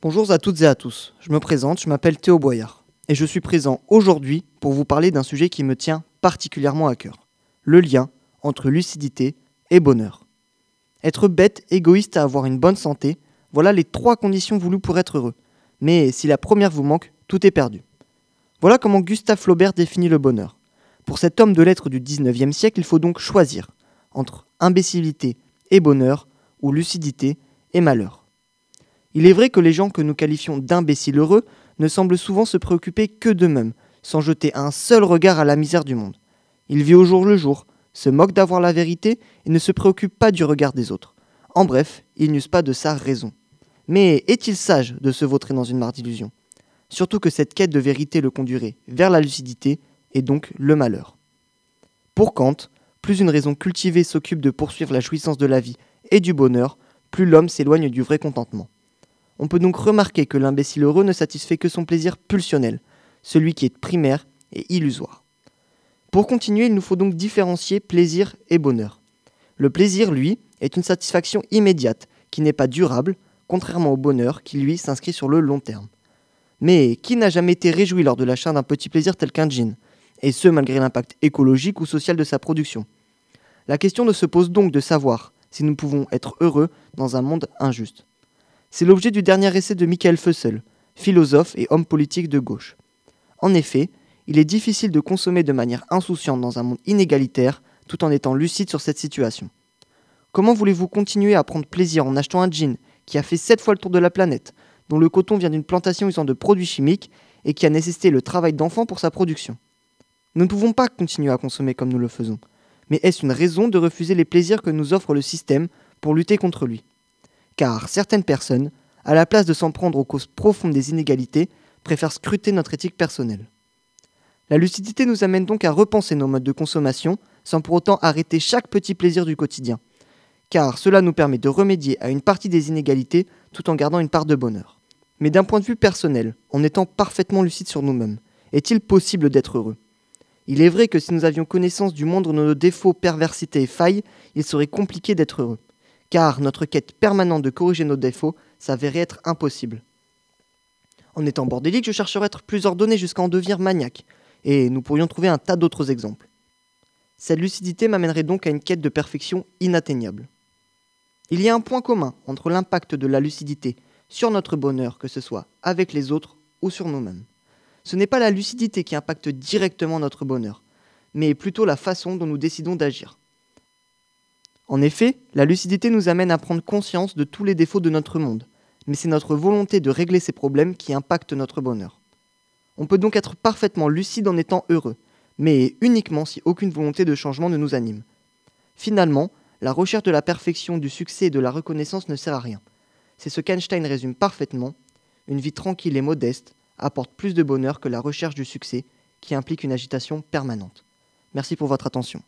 Bonjour à toutes et à tous. Je me présente, je m'appelle Théo Boyard et je suis présent aujourd'hui pour vous parler d'un sujet qui me tient particulièrement à cœur. Le lien entre lucidité et bonheur. Être bête, égoïste à avoir une bonne santé, voilà les trois conditions voulues pour être heureux. Mais si la première vous manque, tout est perdu. Voilà comment Gustave Flaubert définit le bonheur. Pour cet homme de lettres du 19e siècle, il faut donc choisir entre imbécilité et bonheur, ou lucidité et malheur. Il est vrai que les gens que nous qualifions d'imbéciles heureux ne semblent souvent se préoccuper que d'eux-mêmes, sans jeter un seul regard à la misère du monde. Il vit au jour le jour, se moque d'avoir la vérité et ne se préoccupe pas du regard des autres. En bref, ils n'usent pas de sa raison. Mais est-il sage de se vautrer dans une mare d'illusions Surtout que cette quête de vérité le conduirait vers la lucidité et donc le malheur. Pour Kant, plus une raison cultivée s'occupe de poursuivre la jouissance de la vie et du bonheur, plus l'homme s'éloigne du vrai contentement. On peut donc remarquer que l'imbécile heureux ne satisfait que son plaisir pulsionnel, celui qui est primaire et illusoire. Pour continuer, il nous faut donc différencier plaisir et bonheur. Le plaisir, lui, est une satisfaction immédiate, qui n'est pas durable, contrairement au bonheur qui, lui, s'inscrit sur le long terme. Mais qui n'a jamais été réjoui lors de l'achat d'un petit plaisir tel qu'un jean Et ce, malgré l'impact écologique ou social de sa production? La question ne se pose donc de savoir si nous pouvons être heureux dans un monde injuste. C'est l'objet du dernier essai de Michael Fussell, philosophe et homme politique de gauche. En effet, il est difficile de consommer de manière insouciante dans un monde inégalitaire tout en étant lucide sur cette situation. Comment voulez-vous continuer à prendre plaisir en achetant un jean qui a fait 7 fois le tour de la planète, dont le coton vient d'une plantation usant de produits chimiques et qui a nécessité le travail d'enfants pour sa production? Nous ne pouvons pas continuer à consommer comme nous le faisons. Mais est-ce une raison de refuser les plaisirs que nous offre le système pour lutter contre lui? Car certaines personnes, à la place de s'en prendre aux causes profondes des inégalités, préfèrent scruter notre éthique personnelle. La lucidité nous amène donc à repenser nos modes de consommation sans pour autant arrêter chaque petit plaisir du quotidien, car cela nous permet de remédier à une partie des inégalités tout en gardant une part de bonheur. Mais d'un point de vue personnel, en étant parfaitement lucide sur nous-mêmes, est-il possible d'être heureux? Il est vrai que si nous avions connaissance du monde de nos défauts, perversités et failles, il serait compliqué d'être heureux, car notre quête permanente de corriger nos défauts s'avérait être impossible. En étant bordélique, je chercherais à être plus ordonné jusqu'à en devenir maniaque, et nous pourrions trouver un tas d'autres exemples. Cette lucidité m'amènerait donc à une quête de perfection inatteignable. Il y a un point commun entre l'impact de la lucidité sur notre bonheur, que ce soit avec les autres ou sur nous-mêmes. Ce n'est pas la lucidité qui impacte directement notre bonheur, mais plutôt la façon dont nous décidons d'agir. En effet, la lucidité nous amène à prendre conscience de tous les défauts de notre monde, mais c'est notre volonté de régler ces problèmes qui impacte notre bonheur. On peut donc être parfaitement lucide en étant heureux, mais uniquement si aucune volonté de changement ne nous anime. Finalement, la recherche de la perfection, du succès et de la reconnaissance ne sert à rien. C'est ce qu'Einstein résume parfaitement. Une vie tranquille et modeste apporte plus de bonheur que la recherche du succès qui implique une agitation permanente. Merci pour votre attention.